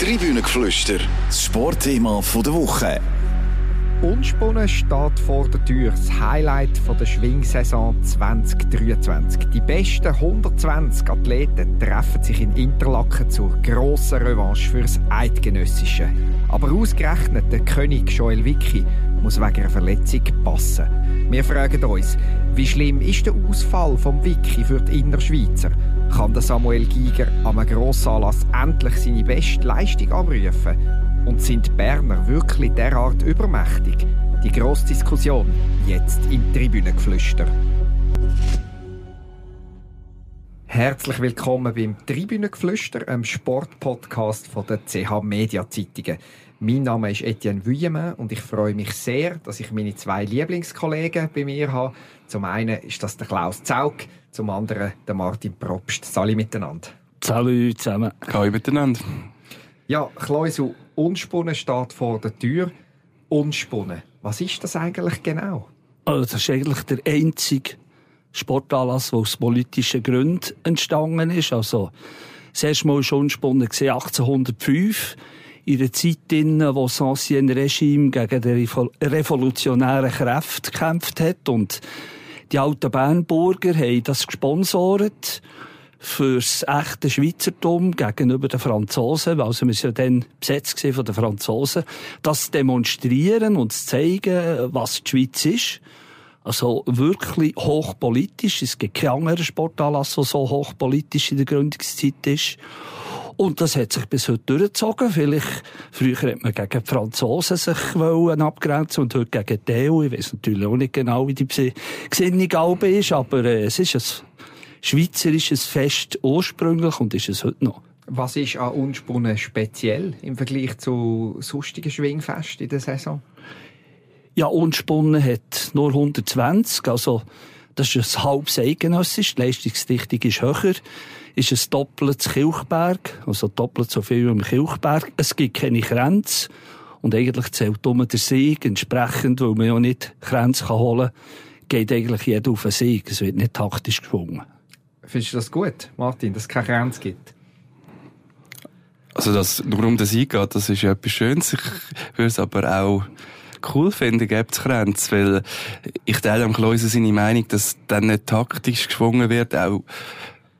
Tribünengeflüster, das Sportthema der Woche. Unspunnen steht vor der Tür. Das Highlight der Schwingsaison 2023. Die besten 120 Athleten treffen sich in Interlaken zur grossen Revanche fürs Eidgenössische. Aber ausgerechnet der König Joel Wicki muss wegen einer Verletzung passen. Wir fragen uns, wie schlimm ist der Ausfall vom Wicki für die Innerschweizer? Kann der Samuel Giger am Grossanlass endlich seine beste Leistung abrufen? Und sind die Berner wirklich derart übermächtig? Die grosse Diskussion jetzt im Tribünengeflüster. Herzlich willkommen beim Tribünengeflüster, einem Sportpodcast von der CH Media Zeitungen. Mein Name ist Etienne Vuillemin und ich freue mich sehr, dass ich meine zwei Lieblingskollegen bei mir habe. Zum einen ist das der Klaus Zaug, zum anderen der Martin Probst. Salut miteinander. Salut zusammen. Hallo miteinander. Ja, Klausel, Unspunnen steht vor der Tür. Unspunnen, was ist das eigentlich genau? Also das ist eigentlich der einzige Sportanlass, der aus politischen Gründen entstanden ist. Also, das erste Mal war Unspunnen 1805 in einer Zeit, in der das Ancien Regime gegen die revolutionären Kräfte gekämpft hat. Und die alten Bernburger haben das gesponsert fürs echte Schweizertum gegenüber den Franzosen, wir sind ja dann besetzt von den Franzosen, das demonstrieren und zeigen, was die Schweiz ist. Also wirklich hochpolitisch. Es gibt keinen anderen Sportanlass, der so hochpolitisch in der Gründungszeit ist. Und das hat sich bis heute durchgezogen. Vielleicht, früher hat man gegen die Franzosen sich wollen abgrenzen und heute gegen die EU. Ich weiß natürlich auch nicht genau, wie die Gesinnung ist, aber äh, es ist ein schweizerisches Fest ursprünglich und ist es heute noch. Was ist an Unspunnen speziell im Vergleich zu sonstigen Schwingfesten in der Saison? Ja, Unspunnen hat nur 120, also das ist ein halbes Eidgenössisch, die Leistungsdichtung ist höher, ist ein doppeltes Kilchberg, also doppelt so viel wie im Kilchberg. Es gibt keine Grenze und eigentlich zählt um der Sieg, entsprechend, weil man ja nicht Grenze holen kann, geht eigentlich jeder auf den Sieg. Es wird nicht taktisch geschwungen. Findest du das gut, Martin, dass es keine Grenze gibt? Also, dass nur um den Sieg geht, das ist ja etwas Schönes. Ich würde es aber auch cool finden, gibt es Grenzen, weil ich teile am Kleusen seine Meinung, dass dann nicht taktisch geschwungen wird, auch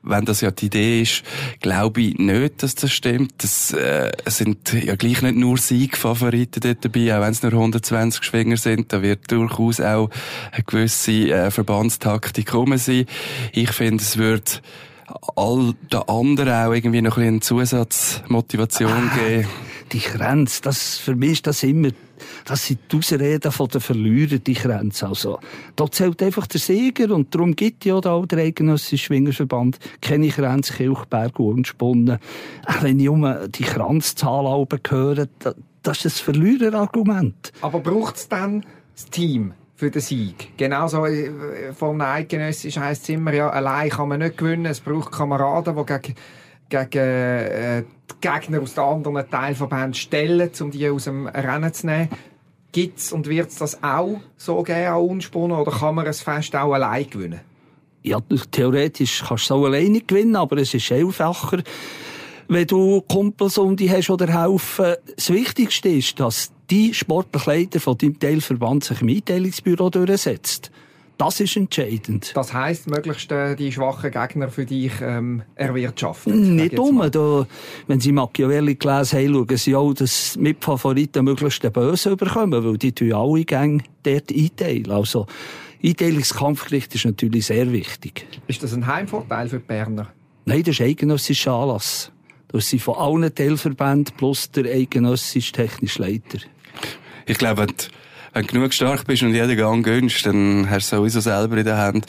wenn das ja die Idee ist, glaube ich nicht, dass das stimmt. Das, äh, es sind ja gleich nicht nur Siegfavoriten dort dabei, auch wenn es nur 120 Schwinger sind, da wird durchaus auch eine gewisse äh, Verbandstaktik kommen sein. Ich finde, es wird all den anderen auch irgendwie noch ein bisschen Zusatzmotivation ah, geben. Die Grenze, das, für mich ist das immer das sind die Ausreden von den Verlierern, die Grenze. Also, da zählt einfach der Sieger und darum gibt ja da der Eidgenössische Schwingerverband keine Grenze, Kirchberg. Auch wenn ich um die Kranzzahl höre, das ist ein Verliererargument. Aber braucht es dann das Team? für den Sieg. Genauso äh, vom Eidgenössisch heisst es immer, ja, allein kann man nicht gewinnen. Es braucht Kameraden, die gegen gegen äh, die Gegner aus den anderen Teilverbänden stellen, um die aus dem Rennen zu nehmen. Gibt es und wird es das auch so geben an Unspunnen oder kann man es fest auch allein gewinnen? Ja, theoretisch kannst du es auch alleine gewinnen, aber es ist einfacher, wenn du Kumpels um dich hast oder helfen. Das Wichtigste ist, dass die Sportbegleiter von deinem Teilverband sich im Einteilungsbüro durchsetzt. Das ist entscheidend. Das heisst, möglichst äh, die schwachen Gegner für dich ähm, erwirtschaften. Nicht dumm. Da, wenn Sie Machiavelli gelesen haben, schauen Sie auch, dass Mitfavoriten möglichst den Bösen überkommen, weil die tun alle Gänge dort einteilen. Also, Einteilungskampfgericht ist natürlich sehr wichtig. Ist das ein Heimvorteil für die Berner? Nein, das ist eidgenössischer Anlass. Das sind von allen Teilverbänden plus der eidgenössische technische Leiter. Ich glaube, wenn du genug stark bist und jeden Gang gönnst, dann hast du sowieso selber in der Hand.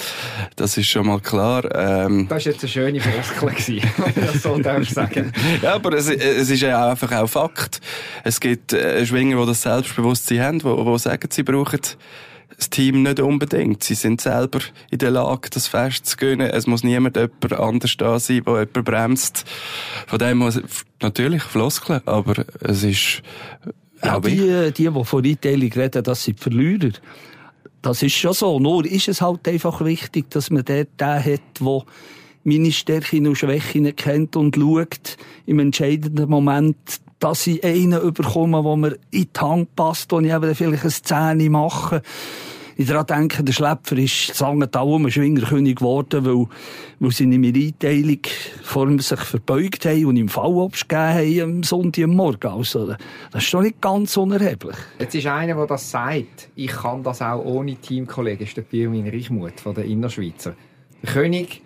Das ist schon mal klar. Ähm, das war jetzt eine schöne Floskel, wenn ich das so darf sagen. ja, aber es, es ist ja einfach auch Fakt. Es gibt äh, Schwinger, die das Selbstbewusstsein haben, die, die sagen, sie brauchen das Team nicht unbedingt. Sie sind selber in der Lage, das Fest zu gönnen. Es muss niemand jemand anders da sein, der jemand bremst. Von dem muss natürlich Floskeln, aber es ist ja, die, die, die von Einteilung reden, das sind Verlierer. Das ist schon so. Nur ist es halt einfach wichtig, dass man dort den hat, der meine Stärken und Schwächen kennt und schaut, im entscheidenden Moment dass ich einen bekomme, der mir in die Hand passt, wo ich eben vielleicht eine Szene mache ich daran denke, der Schlepfer ist sagen da um Schwingerkönig geworden, weil, weil meiner Einteilung vor ihm sich verbeugt haben und ihm Fallobst gegeben haben am Sonntagmorgen. Also, das ist doch nicht ganz unerheblich. Jetzt ist einer, der das sagt, ich kann das auch ohne Teamkollegen, ist der Pirmin Reichmuth von der Innerschweizer. Der König,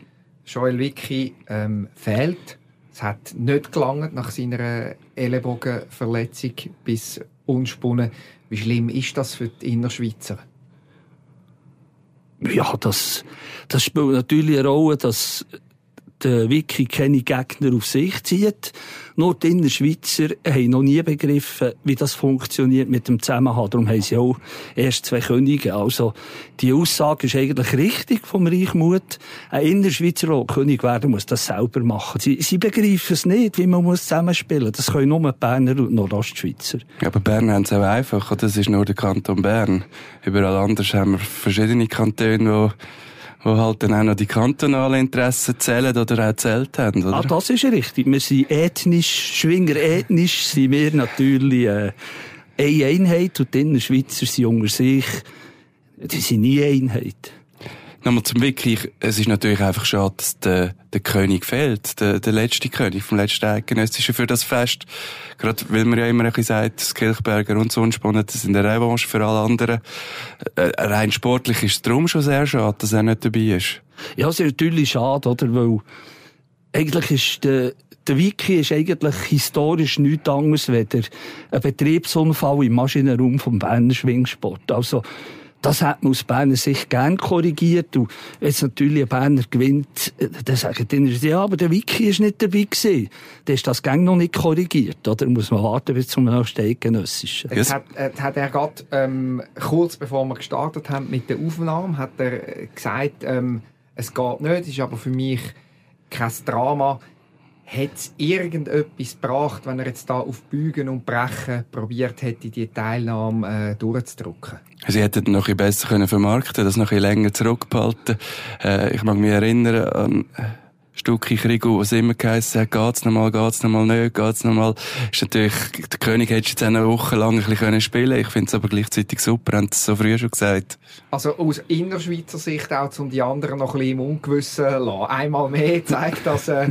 Joel Wicki, ähm, fehlt. Es hat nicht gelangt nach seiner Ellenbogenverletzung bis unspunnen. Wie schlimm ist das für die Innerschweizer? Ja, das, das spielt natürlich eine Rolle, dass der Wiki keine Gegner auf sich zieht. Nur die Innerschweizer haben noch nie begriffen, wie das funktioniert mit dem Zusammenhang. Darum haben sie auch erst zwei Könige. Also, die Aussage ist eigentlich richtig vom Reichmut. Ein Innerschweizer, der König werden muss, das selber machen. Sie, sie begreifen es nicht, wie man muss zusammenspielen muss. Das können nur Berner und Nordostschweizer. Aber Bern haben es auch einfach. Das ist nur der Kanton Bern. Überall anders haben wir verschiedene Kantone, die wo halt dann auch noch die kantonalen Interessen zählen oder auch zählt haben, oder? Ah, das ist richtig. Wir sind ethnisch, Schwinger ethnisch sind wir natürlich äh, eine Einheit und die Innerschweizer sind unter sich, die sind nie Einheit. Nochmal zum Wiki. Es ist natürlich einfach schade, dass der, der König fehlt. Der, der letzte König vom letzten Eidgenössischen für das Fest. Gerade weil man ja immer ein bisschen sagt, das Kirchberger und Sonnenspunnen, das sind eine Revanche für alle anderen. Äh, rein sportlich ist es darum schon sehr schade, dass er nicht dabei ist. Ja, es ist natürlich schade, oder? Weil eigentlich ist der, der Wiki ist eigentlich historisch nichts anderes als ein Betriebsunfall im Maschinenraum vom Berner Schwingsport. Also, das hat man aus Berner Sicht gern korrigiert. Und jetzt natürlich ein Berner gewinnt, äh, dann sagen die ja, aber der Wiki ist nicht dabei gewesen. Der ist das gang noch nicht korrigiert, oder? Muss man warten bis zum nächsten Eidgenössischen. Jetzt hat, äh, hat er gerade, ähm, kurz bevor wir gestartet haben mit der Aufnahme, hat er äh, gesagt, ähm, es geht nicht, es ist aber für mich kein Drama hat es irgendetwas gebracht, wenn er jetzt da auf Bügen und Brechen probiert hätte, die Teilnahme äh, durchzudrücken? Sie hätten noch ein besser können vermarkten, das noch ein länger zurückbehalten. Äh, ich mag mich erinnern an Stucki Krigu, was immer geheißen hat, geht's nochmal, geht's nochmal nicht, geht's nochmal. Ist natürlich, der König hätte jetzt eine Woche lang ein bisschen spielen. Ich finde es aber gleichzeitig super, haben es so früh schon gesagt. Also aus Innerschweizer Sicht auch, um die anderen noch ein bisschen im Ungewissen zu lassen. Einmal mehr zeigt, dass äh,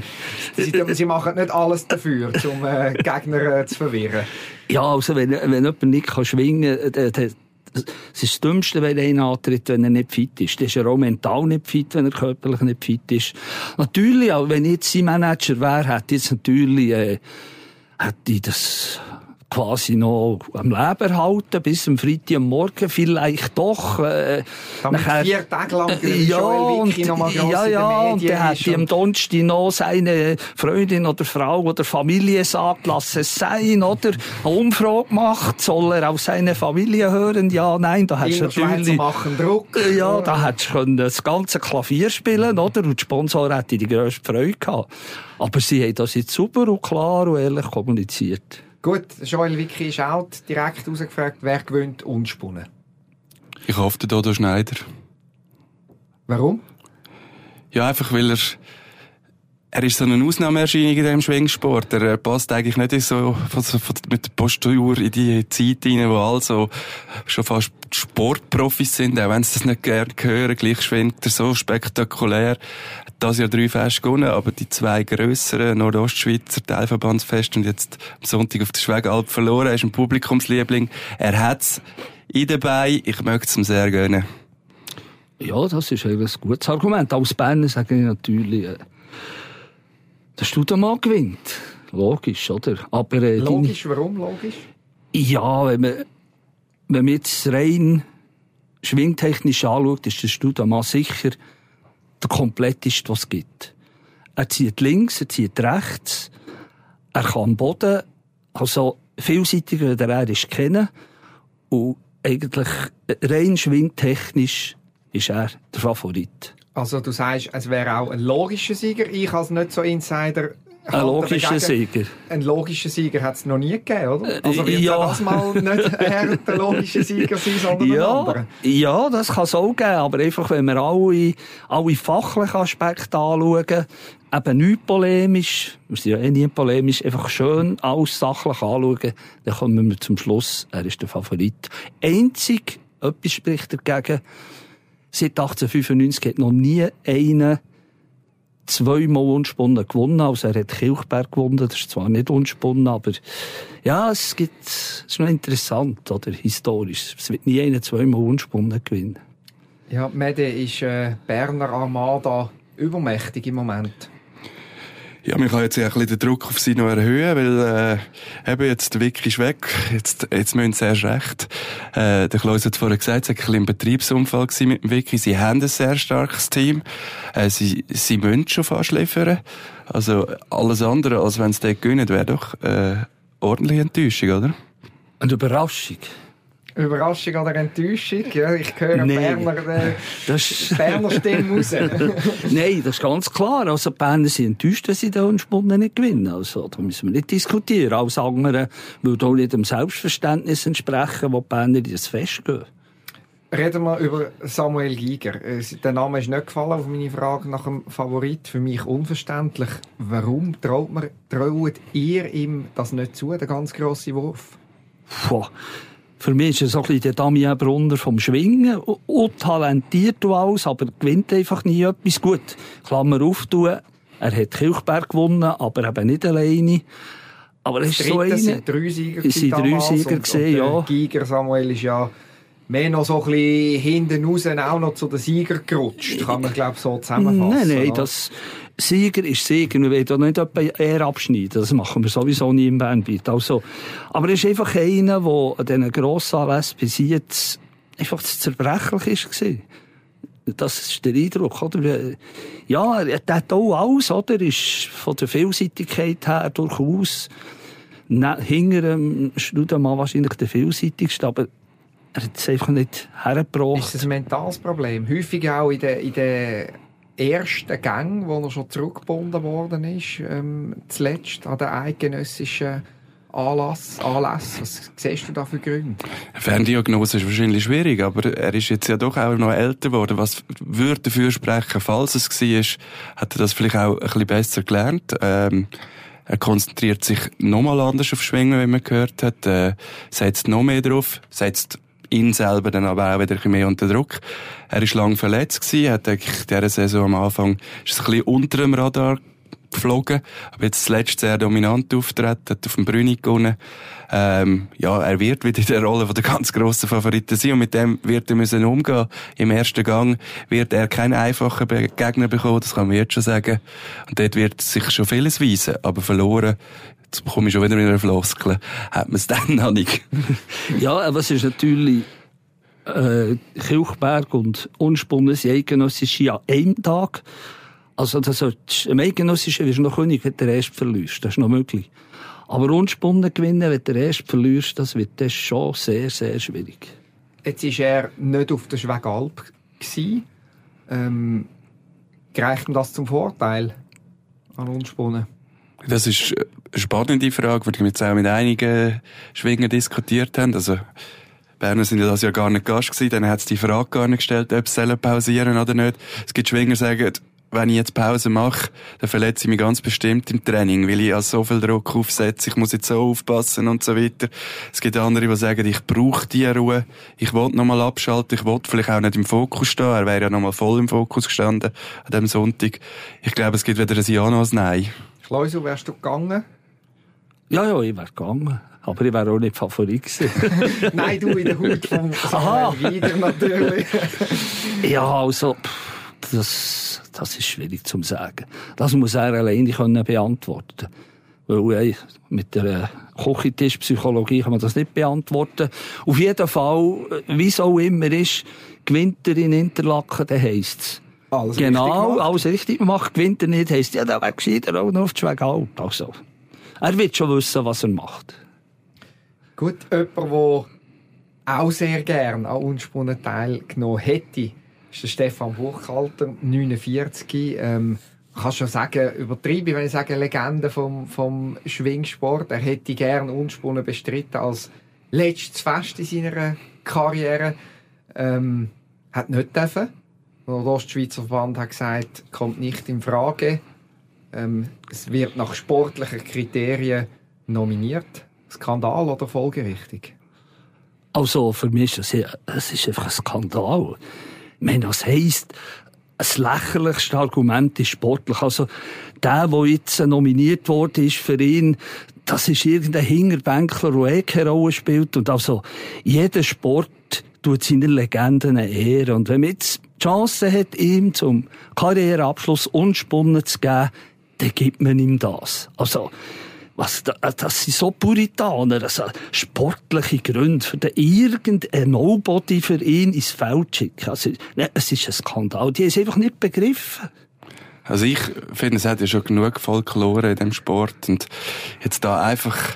sie, sie machen nicht alles dafür, um äh, Gegner äh, zu verwirren. Ja, also wenn, wenn jemand nicht kann schwingen kann, äh, es ist das Dümmste, wenn einer antritt, wenn er nicht fit ist. Das ist er auch mental nicht fit, wenn er körperlich nicht fit ist. Natürlich, auch wenn ich jetzt sein Manager wäre, hätte ich jetzt natürlich, äh, hätte ich das quasi noch am Leben halten bis am Freitag am Morgen vielleicht doch. Äh, Damit nachher, vier Tage lang äh, ja, und, ja, ja, und dann hat am Donnerstag noch seine Freundin oder Frau oder Familie sagt, lass es sein, oder? Eine Umfrage gemacht, soll er auf seine Familie hören? Ja, nein, da hättest du natürlich... machen Druck. Ja, da hättest du das ganze Klavier spielen, oder? Und die Sponsor hätte die grösste Freude gehabt. Aber sie haben das jetzt super und klar und ehrlich kommuniziert. Gut, Joel Wicki ist out, direkt rausgefragt, wer gewinnt unspunnen? Ich hoffe, der Dodo Schneider. Warum? Ja, einfach weil er, er ist so eine Ausnahmeerscheinung in diesem Schwingsport. Er passt eigentlich nicht so, mit der Postur in die Zeit rein, wo alle so schon fast Sportprofis sind, auch wenn sie das nicht gerne hören. Gleich schwingt er so spektakulär das Jahr drei Feste gewonnen, aber die zwei grösseren Nordostschweizer Teilverbandsfest und jetzt am Sonntag auf der Schwegalp verloren. Er ist ein Publikumsliebling. Er hat's in dabei. Ich möchte es ihm sehr gönnen. Ja, das ist ein gutes Argument. Als Berner sage ich natürlich, äh, der Studemann gewinnt. Logisch, oder? Aber, äh, logisch, deine... warum logisch? Ja, wenn man, wenn man jetzt rein schwingtechnisch anschaut, ist der Studemann sicher der kompletteste, was es gibt. Er zieht links, er zieht rechts, er kann Boden, also vielseitiger, der er ist kennen. Und eigentlich rein schwingtechnisch ist er der Favorit. Also du sagst, es wäre auch ein logischer Sieger. Ich als nicht so Insider Ein logischer Sieger. Ein logischer Sieger hat es noch nie gegeben, oder? Also wird ja. das mal nicht er der logische Sieger sein, sondern ja, ein anderer? Ja, das kann es auch geben, aber einfach, wenn wir alle, alle fachlichen Aspekte anschauen, eben nicht polemisch, wir sind ja eh nie polemisch, einfach schön alles sachlich anschauen, dann kommen wir zum Schluss, er ist der Favorit. Einzig, etwas spricht dagegen, seit 1895 hat noch nie einer zweimal unspunnen gewonnen. Also er hat Kilchberg gewonnen, das ist zwar nicht unspunnen, aber ja, es gibt, es ist noch interessant, oder, historisch. Es wird nie einer zweimal unspunnen gewinnen. Ja, Mede ist äh, Berner Armada übermächtig im Moment. Ja, man kann jetzt ein bisschen den Druck auf sie noch erhöhen, weil äh, eben jetzt der Wick ist weg, jetzt, jetzt müssen sie erst recht. Äh, der Klaus hat vorher gesagt, es war ein bisschen ein Betriebsunfall mit dem Wiki. Sie haben ein sehr starkes Team. Äh, sie, sie müssen schon fast liefern. Also alles andere, als wenn sie dort gewinnen, wäre doch äh, ordentliche Enttäuschung, oder? Eine Überraschung. Überraschung oder Enttäuschung? Ja, ich höre nee. Berner, äh, das Berner Stimme raus. Nein, das ist ganz klar. Also, die Berner sind enttäuscht, dass sie den Unspunnen nicht gewinnen. Also, da müssen wir nicht diskutieren. Alles andere würde auch nicht dem Selbstverständnis entsprechen, wo die Berner das festgehen. Reden wir über Samuel Giger. Äh, der Name ist nicht gefallen auf meine Frage nach dem Favorit. Für mich unverständlich. Warum traut, man, traut ihr ihm das nicht zu, der ganz grosse Wurf? Puh. Für mich ist er so ein bisschen der Damien Brunner vom Schwingen. Und talentiert und alles, aber gewinnt einfach nie etwas gut. Klammer auf, er hat Kilchberg gewonnen, aber eben nicht alleine. Aber es ist so eine... sind drei Sieger Es sind drei Sieger gesehen, ja. Giger Samuel ist ja mehr noch so ein bisschen hinten raus auch noch zu den Sieger gerutscht. Kann man, glaube so zusammenfassen. Nein, nein, das, Sieger ist Sieger. Wir doch nicht eher abschneiden. Das machen wir sowieso nie im Bandbeat. Also, aber er ist einfach einer, der an diesen Grossanlässen bis jetzt einfach zu zerbrechlich war. Das ist der Eindruck, oder? Ja, er hat auch alles, oder? Ist von der Vielseitigkeit her durchaus hinter dem Studemann wahrscheinlich der vielseitigste, aber er hat es einfach nicht hergebracht. Ist das ein mentales Problem? Häufig auch in den, in den ersten Gang, wo er schon zurückgebunden worden ist, ähm, zuletzt an der eidgenössischen Anlass, Anlass. Was siehst du da für Gründe? Ferndiagnose ist wahrscheinlich schwierig, aber er ist jetzt ja doch auch noch älter geworden. Was würde dafür sprechen, falls es war, hat er das vielleicht auch ein bisschen besser gelernt. Ähm, er konzentriert sich nochmal anders auf Schwingen, wie man gehört hat, äh, setzt noch mehr drauf, setzt ihn selber dann aber auch wieder ein bisschen mehr unter Druck. Er ist lang verletzt gewesen, hat eigentlich dieser Saison am Anfang, ist ein bisschen unter dem Radar geflogen, aber jetzt zuletzt sehr dominant auftreten, hat auf dem Brünig gewonnen. Ähm, ja, er wird wieder in der Rolle der ganz grossen Favoriten sein und mit dem wird er müssen umgehen. Im ersten Gang wird er keinen einfachen Gegner bekommen, das kann man jetzt schon sagen. Und dort wird sich schon vieles weisen, aber verloren jetzt bekomme ich schon wieder in einer Floskel, hat man es dann noch nicht. ja, aber es ist natürlich, äh, Kilchberg und Unspunnen sind eidgenössische an einem Tag. Also, das solltest, im Eidgenössischen wirst du noch König, wenn du den ersten verlierst. Das ist noch möglich. Aber Unspunnen gewinnen, wenn du den ersten verlierst, das wird das schon sehr, sehr schwierig. Jetzt war er nicht auf der Schwegalp. Ähm, gereicht ihm das zum Vorteil an Unspunnen? Das ist eine spannende Frage, die wir jetzt auch mit einigen Schwingen diskutiert haben. Also, Berner sind ja das ja gar nicht Gast gewesen, dann hat es die Frage gar nicht gestellt, ob sie pausieren oder nicht. Es gibt Schwinger, die sagen, wenn ich jetzt Pause mache, dann verletze ich mich ganz bestimmt im Training, weil ich also so viel Druck aufsetze, ich muss jetzt so aufpassen und so weiter. Es gibt andere, die sagen, ich brauche diese Ruhe, ich will nochmal abschalten, ich will vielleicht auch nicht im Fokus stehen, er wäre ja nochmal voll im Fokus gestanden an diesem Sonntag. Ich glaube, es gibt weder ein Ja noch ein Nein. Klausel, wärst du gegangen? Ja, ja, ich wäre gegangen. Aber ich wäre auch nicht Favorit gewesen. Nein, du in der Haut vom Wieder natürlich. ja, also, das, das ist schwierig zu sagen. Das muss er alleine können beantworten Weil, mit der Kochentischpsychologie kann man das nicht beantworten. Auf jeden Fall, wie es auch immer ist, gewinnt er in Interlaken, dann heisst es, alles genau, richtig alles richtig macht, gewinnt er nicht, heisst, ja, da wäre gescheiter auch noch auf die Schwägalp. Also, er wird schon wissen, was er macht. Gut, jemand, der auch sehr gerne an Unspunnen teilgenommen hätte, ist der Stefan Buchhalter, 49. Ähm, kann schon sagen, übertrieben, wenn ich sage Legende vom, vom Schwingsport. Er hätte gern Unspunnen bestritten als letztes Fest in seiner Karriere. Ähm, hat nicht dürfen. Der Ostschweizer Verband hat gesagt, kommt nicht in Frage. Ähm, es wird nach sportlichen Kriterien nominiert. Skandal oder folgerichtig? Also, für mich ist das, ist einfach ein Skandal. Ich meine, das heisst, das lächerlichste Argument ist sportlich. Also, der, der jetzt nominiert wurde, ist für ihn, das ist irgendein Hingerbänkler, der eh keine Rolle spielt. Und also, jeder Sport tut seine Legenden ehren. Und wenn man jetzt Chance hat, ihm zum Karriereabschluss unspunnen zu geben, dann gibt man ihm das. Also, was, das sind so Puritaner, also sportliche Gründe für den irgendein Nobody für ihn ins Feld schicken. Also, es ist ein Skandal. Die es einfach nicht begriffen. Also ich finde, es hat ja schon genug Folklore in dem Sport und jetzt da einfach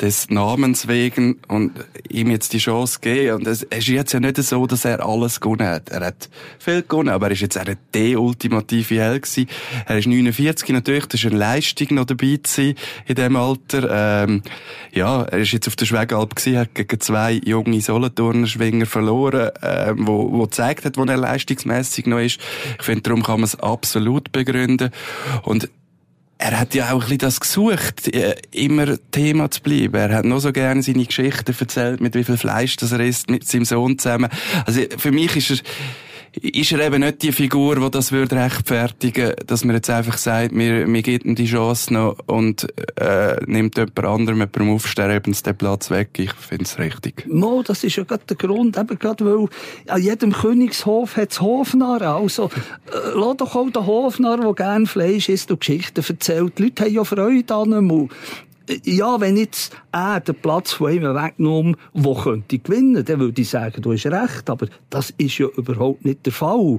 des Namens wegen und ihm jetzt die Chance geben. Und es ist jetzt ja nicht so, dass er alles gewonnen hat. Er hat viel gewonnen, aber er ist jetzt auch der ultimative Held gewesen. Er ist 49 natürlich, das ist eine Leistung noch dabei sein in dem Alter. Ähm, ja, er ist jetzt auf der Schwegalp gewesen, hat gegen zwei junge Solothurner Schwinger verloren, ähm, wo, wo gezeigt hat, wo er leistungsmässig noch ist. Ich finde, darum kann man es absolut begründen. Und er hat ja auch ein bisschen das gesucht, äh, immer Thema zu bleiben. Er hat noch so gerne seine Geschichten erzählt, mit wie viel Fleisch das er isst, mit seinem Sohn zusammen. Also für mich ist er ist er eben nicht die Figur, die das würde rechtfertigen, dass man jetzt einfach sagt, wir, wir geben die Chance noch und äh, nimmt jemand anderem jemandem aufsterbens den Platz weg. Ich finde es richtig. No, das ist ja gerade der Grund, eben gerade weil an jedem Königshof hat es Hofnarren. Also, äh, lass doch auch den Hofnarr, der gerne Fleisch isst und Geschichten erzählt. Die Leute haben ja Freude an ihm ja, wenn jetzt er den Platz von ihm weggenommen, wo könnte ich gewinnen, dann würde ich sagen, du hast recht. Aber das ist ja überhaupt nicht der Fall.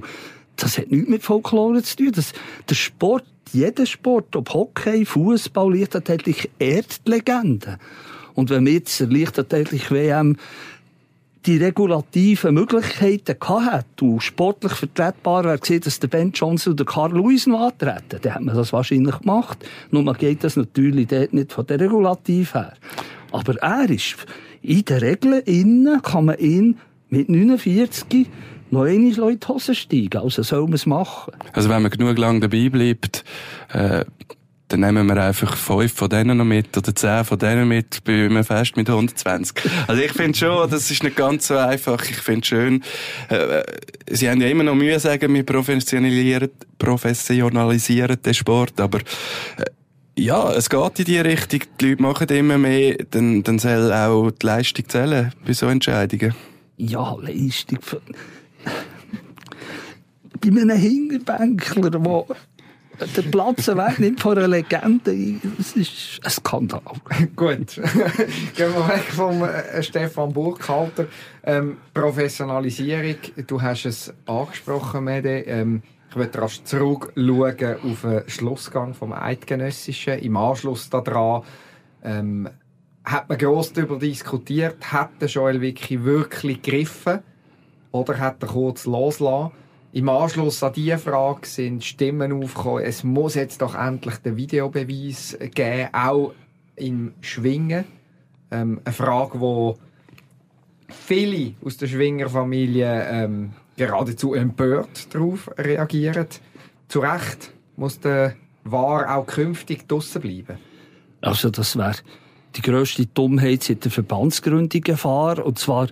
Das hat nichts mit Folklore zu tun. Das, der Sport, jeder Sport, ob Hockey, Fußball, Leichtathletik, ehrt die Legende. Und wenn wir jetzt Leichtathletik WM die regulativen Möglichkeiten gehabt und sportlich vertretbar wäre gesehen, dass der Ben Johnson oder Carl Lewis noch antreten, dann hat man das wahrscheinlich gemacht. Nur man geht das natürlich dort nicht von der Regulativ her. Aber er ist, in den Regeln innen kann man ihn mit 49 noch einmal in die Hose steigen. Also soll man es machen. Also wenn man genug lang dabei bleibt, äh, dann nehmen wir einfach fünf von denen noch mit oder zehn von denen mit bei einem Fest mit 120. Also ich finde schon, das ist nicht ganz so einfach. Ich finde schön, äh, sie haben ja immer noch Mühe sagen, wir professionalisieren, professionalisieren den Sport, aber äh, ja, es geht in die Richtung. Die Leute machen immer mehr, dann, dann soll auch die Leistung zählen bei so Entscheidungen. Ja, Leistung. Bei einem Hinterbänkler, der der Platz wegnimmt von einer Legende, das ist ein Skandal. Gut. Gehen wir weg vom äh, Stefan Burkhalter. Ähm, Professionalisierung, du hast es angesprochen, Mede. Ähm, ich möchte rasch zurückschauen auf den Schlussgang vom Eidgenössischen. Im Anschluss daran ähm, hat man gross darüber diskutiert, hat der Joel Wicki wirklich gegriffen oder hat er kurz losgelassen? Im Anschluss an diese Frage sind Stimmen aufgekommen, es muss jetzt doch endlich den Videobeweis geben, auch im Schwingen. Ähm, eine Frage, die viele aus der Schwingerfamilie ähm, geradezu empört darauf reagieren. Zu Recht muss der War auch künftig draussen bleiben. Also das wäre die grösste Dummheit seit der Verbandsgründung gefahren. Und zwar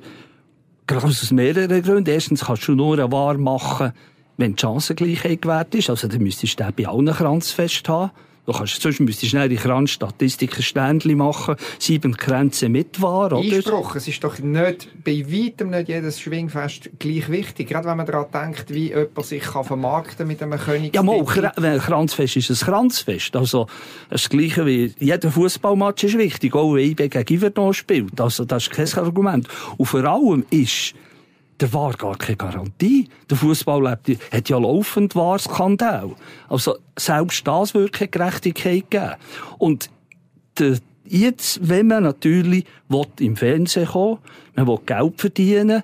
Gerade aus mehreren Gründen. Erstens kannst du nur eine Wahr machen, wenn die Chancengleichheit gewährt ist. Also, dann müsstest du den bei allen Kranzfest haben. Du kannst, sonst müsstest du schnell die Kranzstatistik ein Ständchen machen, sieben Grenze mit wahr, oder? Einspruch, es ist doch nicht, bei weitem nicht jedes Schwingfest gleich wichtig. Gerade wenn man daran denkt, wie jemand sich kann vermarkten mit einem König. Ja, mal, ein Kranzfest ist ein Kranzfest. Also, das Gleiche wie, jeder Fußballmatch ist wichtig, auch wenn IB gegen Iverdon spielt. Also, das ist kein Argument. Und vor allem ist, der war gar keine Garantie. Der Fußball hat ja laufend war Skandal. Also selbst das würde keine Gerechtigkeit geben. Und der, jetzt, wenn man natürlich will, im Fernsehen kommen man will Geld verdienen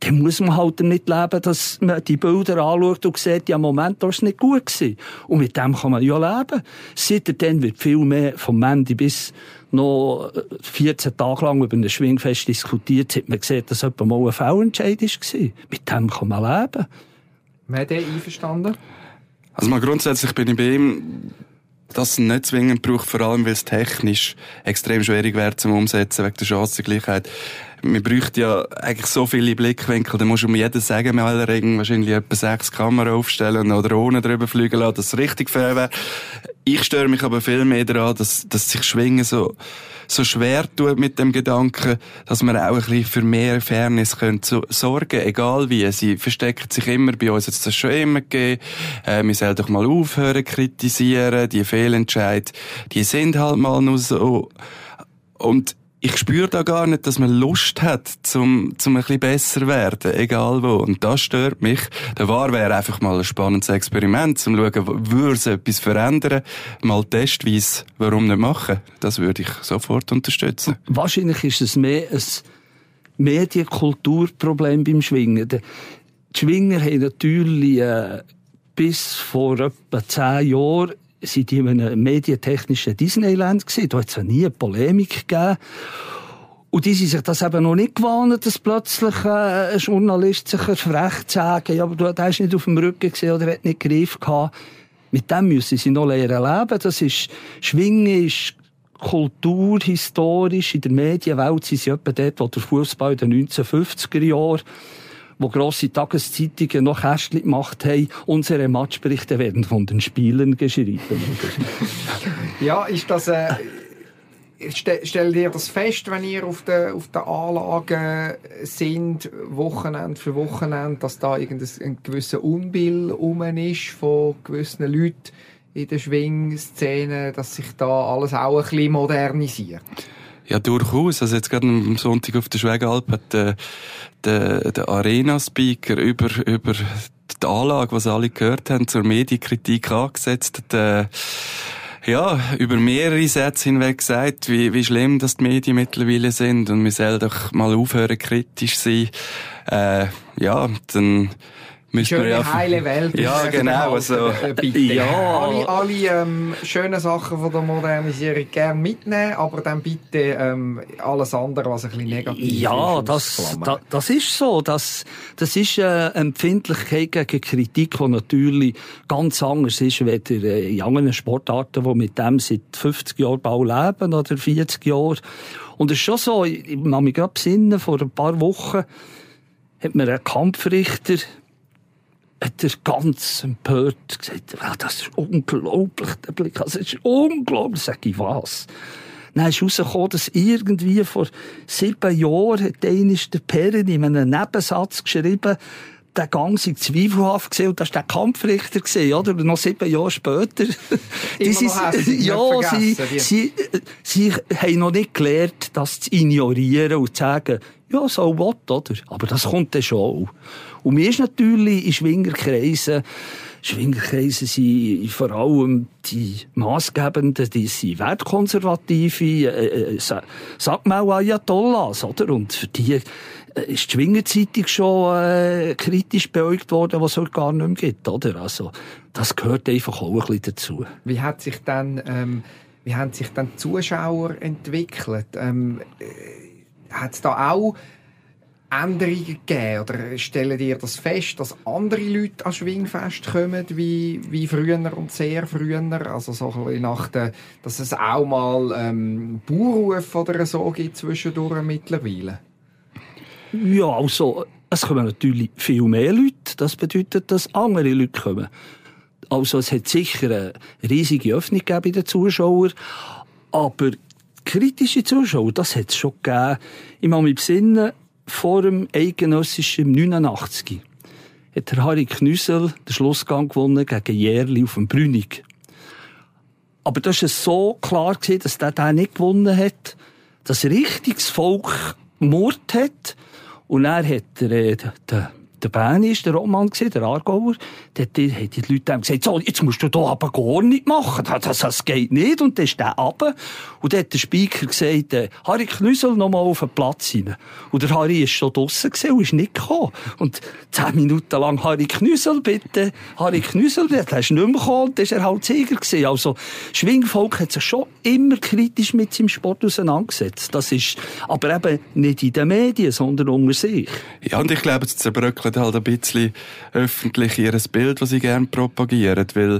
dann muss man halt damit leben, dass man die Bilder anschaut und sieht, ja, Moment, das ist nicht gut gewesen. Und mit dem kann man ja leben. Seitdem wird viel mehr vom Mandy bis noch 14 Tage lang über ein Schwingfest diskutiert, hat man gesehen, dass jemand mal ein Fehlentscheid war. Mit dem kann man leben. Wer den einverstanden? Also mal grundsätzlich bin ich bei ihm, dass es nicht zwingend braucht, vor allem weil es technisch extrem schwierig wäre zum Umsetzen wegen der Chancengleichheit. Man bräuchte ja eigentlich so viele Blickwinkel, da musst du um jeden Sägemelder wahrscheinlich etwa sechs Kameras aufstellen oder Drohnen drüber fliegen lassen, dass es richtig fair wäre. Ich störe mich aber viel mehr daran, dass, dass sich Schwingen so, so schwer tut mit dem Gedanken, dass man auch ein bisschen für mehr Fairness könnte sorgen, egal wie. Sie versteckt sich immer bei uns, jetzt das schon immer gegeben. Äh, wir sollen doch mal aufhören kritisieren, die Fehlentscheid, die sind halt mal nur so. Und ich spüre da gar nicht, dass man Lust hat, zum, zum ein bisschen besser werden, egal wo. Und das stört mich. Der War wäre einfach mal ein spannendes Experiment, zum schauen, würde es etwas verändern, mal testweise, warum nicht machen. Das würde ich sofort unterstützen. Wahrscheinlich ist es mehr ein Medienkulturproblem beim Schwingen. Die Schwinger haben natürlich äh, bis vor etwa zehn Jahren sind in einem medientechnischen Disneyland gewesen. Da hat es ja nie eine Polemik gegeben. Und die sind sich das eben noch nicht gewohnt, dass plötzlich äh, ein Journalist sich erfrecht sagen, ja, aber du, ist nicht auf dem Rücken gesehen oder hat nicht Griff gehabt. Mit dem müssen sie noch lernen leben. Das ist, Schwingen ist Kultur, historisch, in der Medienwelt sind sie etwa dort, wo der Fußball in den 1950er Jahren wo grosse Tageszeitungen noch Kästchen gemacht haben, unsere Matchberichte werden von den Spielern geschrieben. ja, ist das... Äh Stellt ihr das fest, wenn ihr auf den, auf den Anlagen sind, Wochenende für Wochenende, dass da irgendein gewisser Unbill rum ist von gewissen Leuten in der Schwingszene, dass sich da alles auch ein bisschen modernisiert? Ja, durchaus. Also jetzt gerade am Sonntag auf der Schwegalp hat der, der, der Arena-Speaker über, über die Anlage, was alle gehört haben, zur Medienkritik angesetzt. Der, ja, über mehrere Sätze hinweg gesagt, wie, wie schlimm das die Medien mittlerweile sind und wir sollen doch mal aufhören, kritisch sein. Äh, ja, dann müssen wir ja... heile Welt. Ja, genau. Also, bitte. Ja. Alle, alle ähm, schönen Sachen von der Modernisierung gerne mitnehmen, aber dann bitte ähm, alles andere, was ein bisschen negativ ja, ist. das, da, das ist so. Das, das ist eine Empfindlichkeit gegen Kritik, die natürlich ganz anders ist, weder in anderen Sportarten, die mit dem seit 50 Jahren Bau leben oder 40 Jahren. Und es ist schon so, ich kann mich gerade besinnen, vor ein paar Wochen hat mir ein Kampfrichter hat er ganz empört gesagt, ah, das ist unglaublich, der Blick, also, das ist unglaublich, sag ich was. Dann ist herausgekommen, dass irgendwie vor sieben Jahren hat der Perrin in einem Nebensatz geschrieben, der Gang sei zweifelhaft gesehen und das war der Kampfrichter gesehen, oder? Und noch sieben Jahre später. die sind, ja, sie, sie, sie, haben noch nicht gelernt, das zu ignorieren und zu sagen, ja, so what, oder? Aber das kommt dann schon. Und mir ist natürlich in Schwingerkreisen, Schwingerkreisen sind vor allem die maßgebenden, die sind wertkonservative, äh, äh, sag mal Ayatollahs, oder? Und für die äh, ist die Schwingerzeitung schon äh, kritisch beäugt worden, was es heute gar nicht mehr gibt, oder? Also, das gehört einfach auch ein bisschen dazu. Wie hat sich dann, ähm, wie haben sich dann Zuschauer entwickelt? Ähm, äh, hat es da auch Änderungen gegeben? Oder stellen ihr das fest, dass andere Leute an Schwingfest kommen, wie, wie früher und sehr früher? Also so ein nach der, dass es auch mal ähm, Bauerruf oder so gibt zwischendurch mittlerweile? Ja, also es kommen natürlich viel mehr Leute. Das bedeutet, dass andere Leute kommen. Also es hat sicher eine riesige Öffnung gegeben bei den Zuschauern, aber kritische Zuschauer, das hat es schon gegeben. Ich muss mich besinnen, vor dem eidgenössischen 89 hat der Harry Knüssel den Schlussgang gewonnen gegen Jährli auf dem Brünig. Aber das war so klar, dass der den nicht gewonnen hat, dass richtiges Volk Mord hat. Und er hat der, äh, der der Berni ist der Roman gewesen, der Aargauer, der, der hat die Leute gesagt, so, jetzt musst du da aber gar nicht machen, das, das, geht nicht, und dann ist der runter, und dann hat der Speaker gesagt, äh, Harry Knüssel noch mal auf den Platz rein. Und der Harry ist schon draussen gewesen und ist nicht gekommen. Und zehn Minuten lang, Harry Knüssel, bitte, Harry Knüssel, der ist nicht mehr gekommen, und dann ist er halt Sieger gewesen. Also, Schwingvolk hat sich schon immer kritisch mit seinem Sport auseinandergesetzt. Das ist aber eben nicht in den Medien, sondern unter sich. Ja, und ich glaube, es zerbröckelt halt ein bisschen öffentlich ihr Bild, das sie gerne propagieren, weil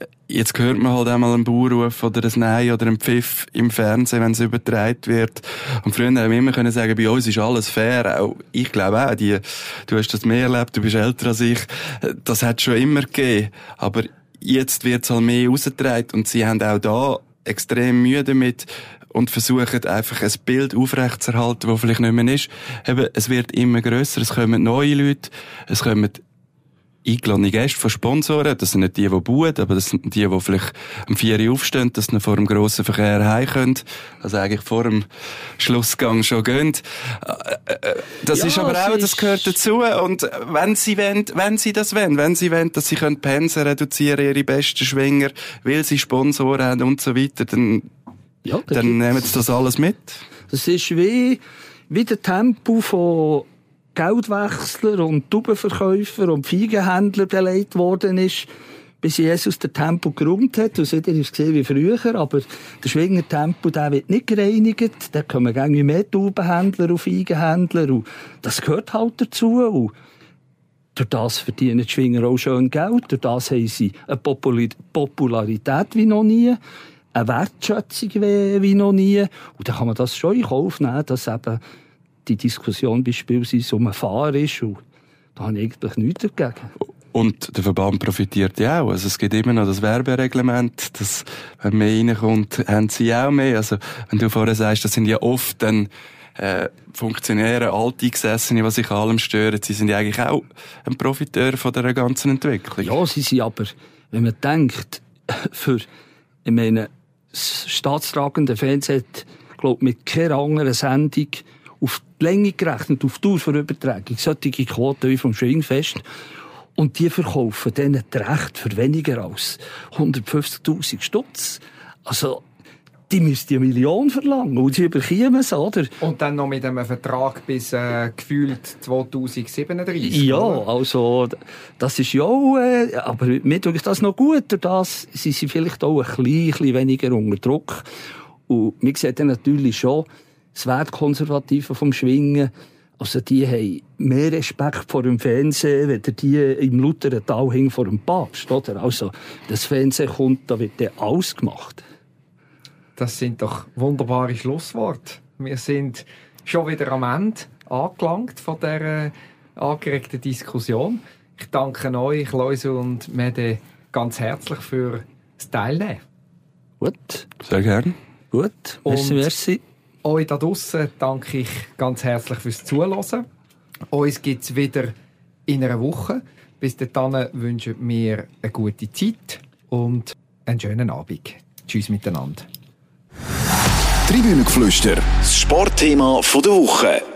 äh, Jetzt hört man halt einmal einen Bauerruf oder ein Nein oder einen Pfiff im Fernsehen, wenn es übertragen wird. Und früher haben wir immer können sagen, bei uns ist alles fair. Auch ich glaube auch, die, du hast das mehr erlebt, du bist älter als ich. Das hat schon immer gegeben. Aber jetzt wird es halt mehr rausgetragen und sie haben auch da extrem Mühe damit und versuchen einfach ein Bild aufrechtzuerhalten, das vielleicht nicht mehr ist. Eben, es wird immer grösser, es kommen neue Leute, es kommen eingeladene Gäste von Sponsoren. Das sind nicht die, die bauen, aber das sind die, die vielleicht am 4 Uhr aufstehen, dass sie vor dem grossen Verkehr heim können. Also eigentlich vor dem Schlussgang schon gehen. Äh, äh, das ja, ist aber auch, das gehört dazu. Und wenn sie wollen, wenn sie das wollen, wenn sie wollen, dass sie können Pensen reduzieren, ihre besten Schwinger, weil sie Sponsoren haben und so weiter, dann, ja, dann nehmen sie das alles mit. Das ist wie, wie der Tempo von Geldwechsler und Tubenverkäufer und Feigenhändler beleidigt worden ist, bis Jesus den Tempel geräumt hat. Und seitdem ist es gesehen wie früher. Aber der Schwinger Tempel, der wird nicht gereinigt. Da kommen irgendwie mehr Taubenhändler und Feigenhändler. Und das gehört halt dazu. Und durch das verdienen die Schwinger auch schön Geld. Durch das haben sie eine Popularität wie noch nie. Eine Wertschätzung wie noch nie. Und dann kann man das schon in Kauf nehmen, dass eben die Diskussion beispielsweise um einen Fahrer ist. Und da habe ich eigentlich nichts dagegen. Und der Verband profitiert ja auch. Also es gibt immer noch das Werbereglement, dass, wenn mehr reinkommt, haben sie auch mehr. Also, wenn du vorher sagst, das sind ja oft dann, äh, Funktionäre, Alteingesessene, die sich allem stören, sie sind ja eigentlich auch ein Profiteur von der ganzen Entwicklung. Ja, sie sind aber, wenn man denkt, für, ich meine, das staatstragende Fernsehen hat, glaube mit keiner anderen Sendung auf die Länge gerechnet, auf die Dauer der Übertragung, solche Quoten wie vom Schwingfest. Und die verkaufen denen die Rechte für weniger als 150.000 Stutz. Also, die müssten eine Million verlangen und sie überkommen es, oder? Und dann noch mit einem Vertrag bis äh, gefühlt 2037. Ja, oder? also das ist ja auch, äh, aber mir ich das noch gut, das sind sie vielleicht auch ein bisschen, weniger unter Druck. Und man sieht dann natürlich schon, das Wertkonservative vom Schwingen, also die haben mehr Respekt vor dem Fernsehen, wenn die im Lutheren Tal hing vor dem Papst, oder? Also, das Fernsehen kommt, da wird dann alles gemacht. Das sind doch wunderbare Schlussworte. Wir sind schon wieder am Ende angelangt von dieser angeregten Diskussion. Ich danke euch, Leute und Mede, ganz herzlich für das Teilnehmen. Gut. Sehr gerne. Gut. Merci, merci. Euch da draußen danke ich ganz herzlich fürs Zuhören. Uns gibt es wieder in einer Woche. Bis dahin wünschen wir eine gute Zeit und einen schönen Abend. Tschüss miteinander. Tribünengeflüster, das Sportthema der Woche.